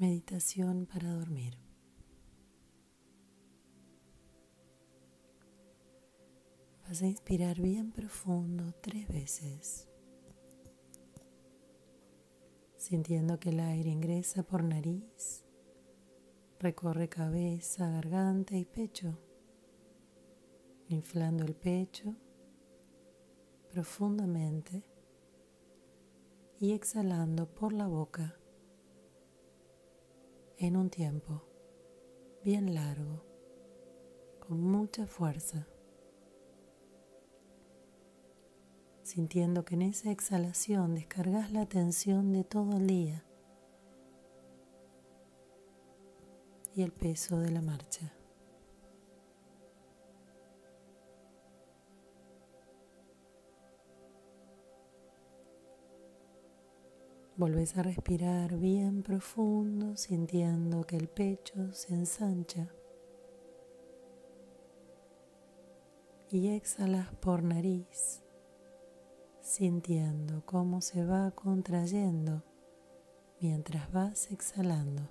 Meditación para dormir. Vas a inspirar bien profundo tres veces, sintiendo que el aire ingresa por nariz, recorre cabeza, garganta y pecho, inflando el pecho profundamente y exhalando por la boca en un tiempo bien largo, con mucha fuerza, sintiendo que en esa exhalación descargas la tensión de todo el día y el peso de la marcha. Volves a respirar bien profundo, sintiendo que el pecho se ensancha. Y exhalas por nariz, sintiendo cómo se va contrayendo mientras vas exhalando.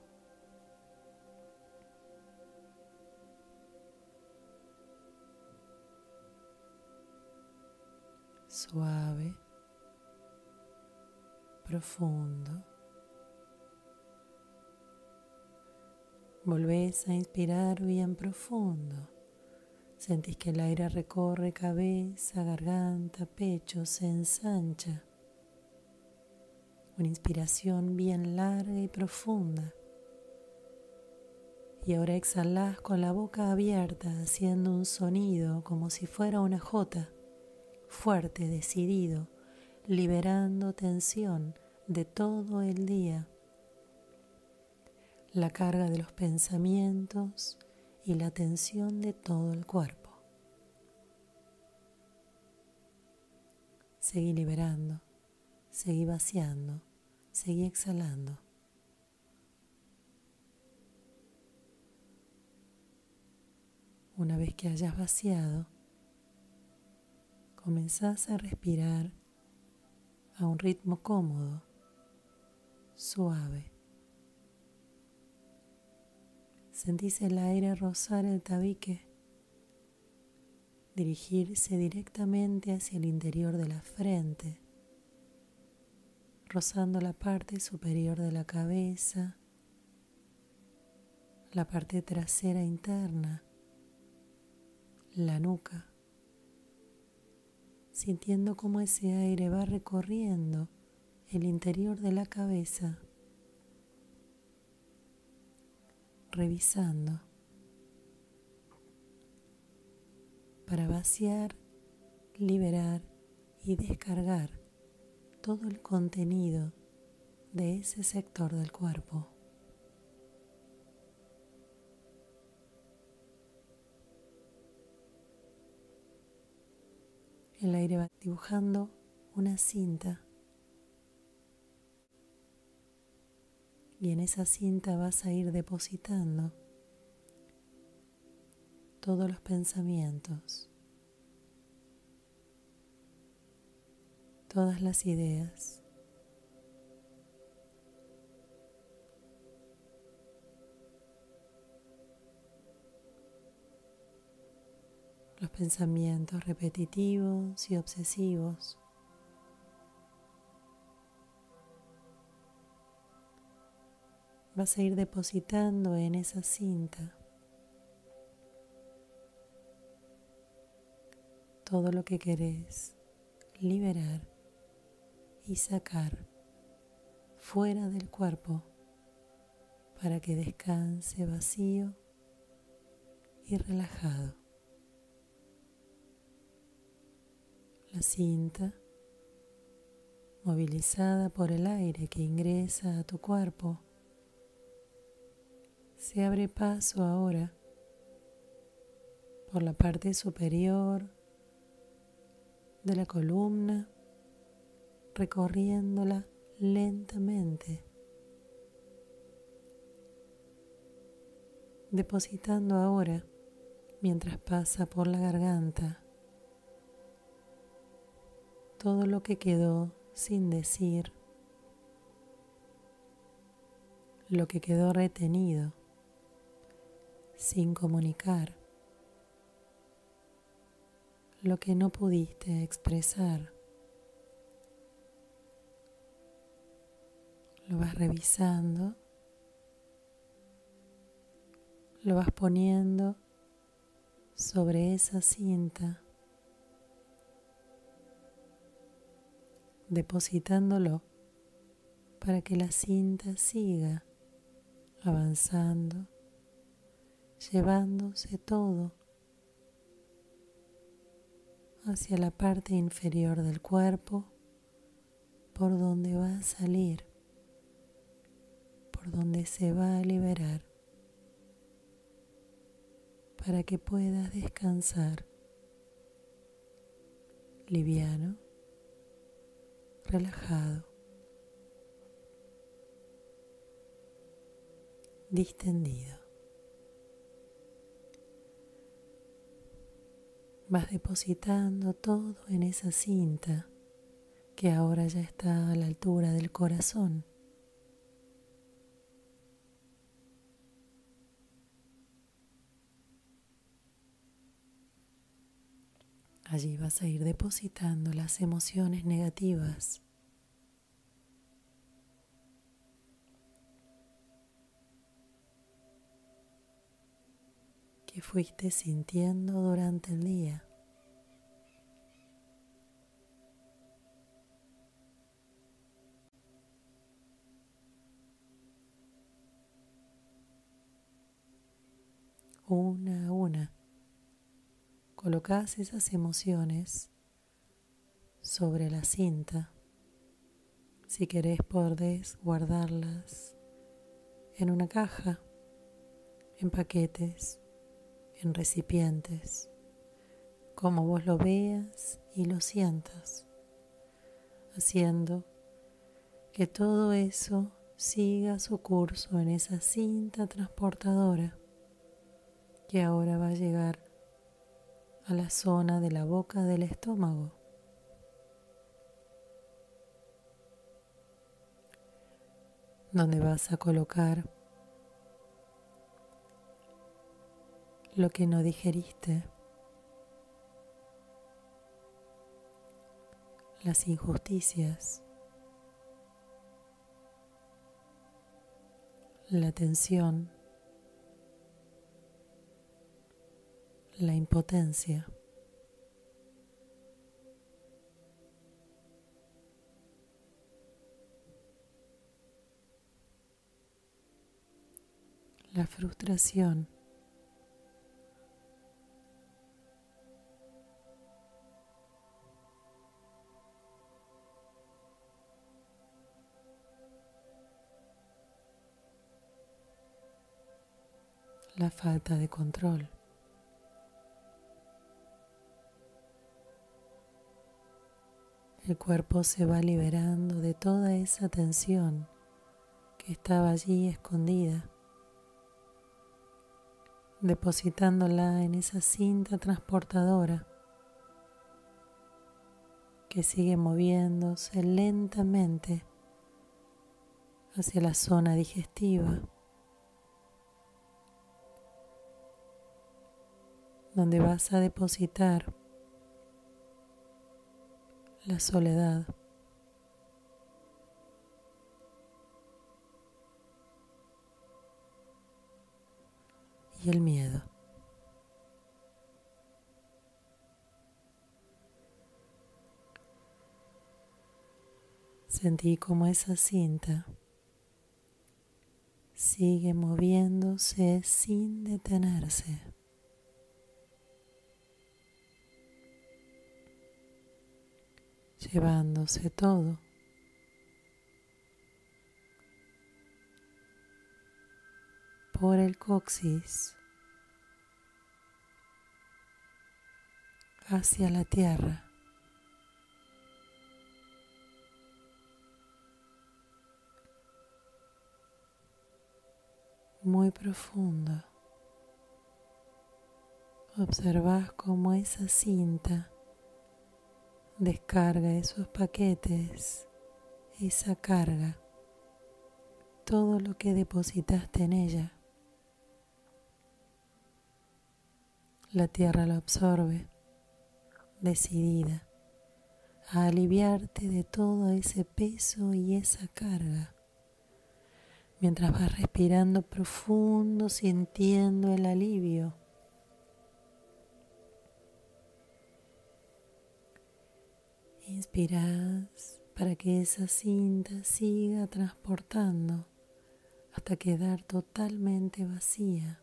Suave profundo. Volvés a inspirar bien profundo. Sentís que el aire recorre cabeza, garganta, pecho, se ensancha. Una inspiración bien larga y profunda. Y ahora exhalás con la boca abierta, haciendo un sonido como si fuera una jota, fuerte, decidido liberando tensión de todo el día, la carga de los pensamientos y la tensión de todo el cuerpo. Seguí liberando, seguí vaciando, seguí exhalando. Una vez que hayas vaciado, comenzás a respirar a un ritmo cómodo, suave. Sentís el aire rozar el tabique, dirigirse directamente hacia el interior de la frente, rozando la parte superior de la cabeza, la parte trasera interna, la nuca sintiendo cómo ese aire va recorriendo el interior de la cabeza, revisando para vaciar, liberar y descargar todo el contenido de ese sector del cuerpo. El aire va dibujando una cinta. Y en esa cinta vas a ir depositando todos los pensamientos, todas las ideas. Pensamientos repetitivos y obsesivos. Vas a ir depositando en esa cinta todo lo que querés liberar y sacar fuera del cuerpo para que descanse vacío y relajado. La cinta, movilizada por el aire que ingresa a tu cuerpo, se abre paso ahora por la parte superior de la columna, recorriéndola lentamente, depositando ahora mientras pasa por la garganta todo lo que quedó sin decir, lo que quedó retenido sin comunicar, lo que no pudiste expresar. Lo vas revisando, lo vas poniendo sobre esa cinta, depositándolo para que la cinta siga avanzando, llevándose todo hacia la parte inferior del cuerpo por donde va a salir, por donde se va a liberar, para que puedas descansar liviano, relajado. distendido. Vas depositando todo en esa cinta que ahora ya está a la altura del corazón. Allí vas a ir depositando las emociones negativas que fuiste sintiendo durante el día. Una a una, colocas esas emociones sobre la cinta. Si querés, podés guardarlas en una caja, en paquetes en recipientes, como vos lo veas y lo sientas, haciendo que todo eso siga su curso en esa cinta transportadora que ahora va a llegar a la zona de la boca del estómago. donde vas a colocar lo que no digeriste, las injusticias, la tensión, la impotencia. La frustración. la falta de control. El cuerpo se va liberando de toda esa tensión que estaba allí escondida, depositándola en esa cinta transportadora que sigue moviéndose lentamente hacia la zona digestiva. donde vas a depositar la soledad. y el miedo. Sentí como esa cinta sigue moviéndose sin detenerse. Llevándose todo. por el coxis hacia la tierra. Muy profundo. Observas cómo esa cinta descarga esos paquetes, esa carga, todo lo que depositaste en ella. La tierra lo absorbe, decidida a aliviarte de todo ese peso y esa carga. Mientras vas respirando profundo, sintiendo el alivio. Inspiras para que esa cinta siga transportando hasta quedar totalmente vacía.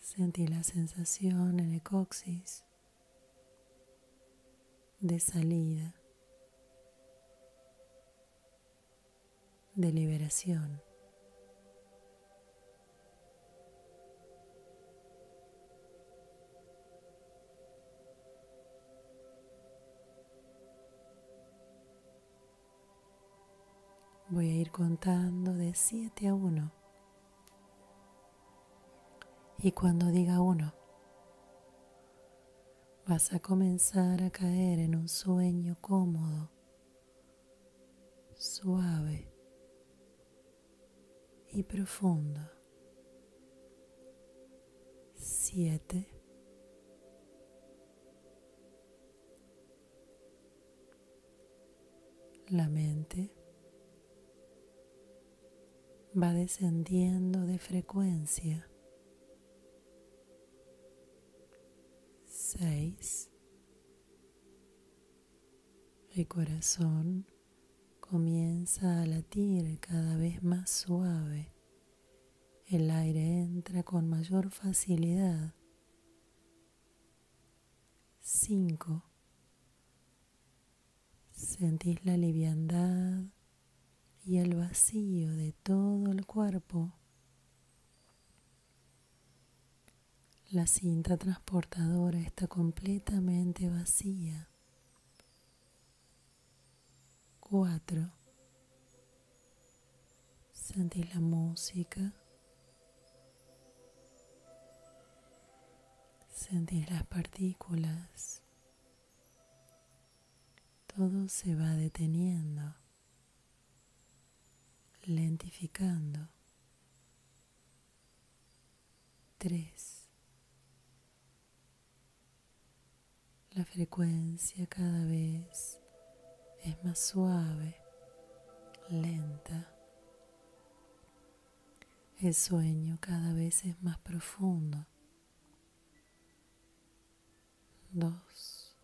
Sentí la sensación en el coxis de salida, de liberación. Voy a ir contando de 7 a 1. Y cuando diga uno, vas a comenzar a caer en un sueño cómodo, suave profundo. Siete. La mente va descendiendo de frecuencia. 6. El corazón comienza a latir cada vez más suave. El aire entra con mayor facilidad. 5. Sentís la liviandad y el vacío de todo el cuerpo. La cinta transportadora está completamente vacía. 4. Sentís la música. Sentís las partículas. Todo se va deteniendo, lentificando. 3. La frecuencia cada vez es más suave, lenta. El sueño cada vez es más profundo. Dos.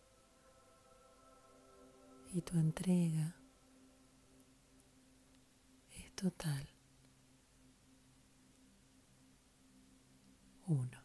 Y tu entrega es total. Uno.